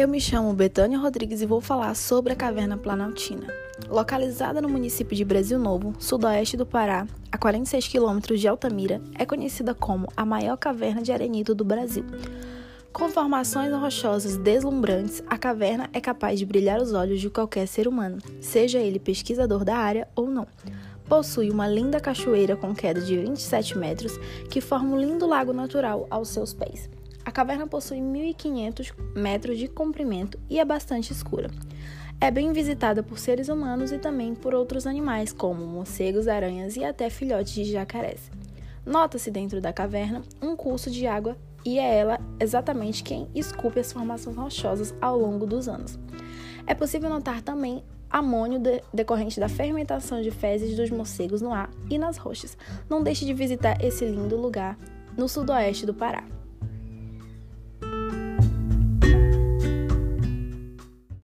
Eu me chamo Betânia Rodrigues e vou falar sobre a Caverna Planaltina. Localizada no município de Brasil Novo, sudoeste do Pará, a 46 quilômetros de Altamira, é conhecida como a maior caverna de arenito do Brasil. Com formações rochosas deslumbrantes, a caverna é capaz de brilhar os olhos de qualquer ser humano, seja ele pesquisador da área ou não. Possui uma linda cachoeira com queda de 27 metros que forma um lindo lago natural aos seus pés. A caverna possui 1.500 metros de comprimento e é bastante escura. É bem visitada por seres humanos e também por outros animais, como morcegos, aranhas e até filhotes de jacarés. Nota-se dentro da caverna um curso de água e é ela exatamente quem esculpe as formações rochosas ao longo dos anos. É possível notar também amônio de, decorrente da fermentação de fezes dos morcegos no ar e nas rochas. Não deixe de visitar esse lindo lugar no sudoeste do Pará.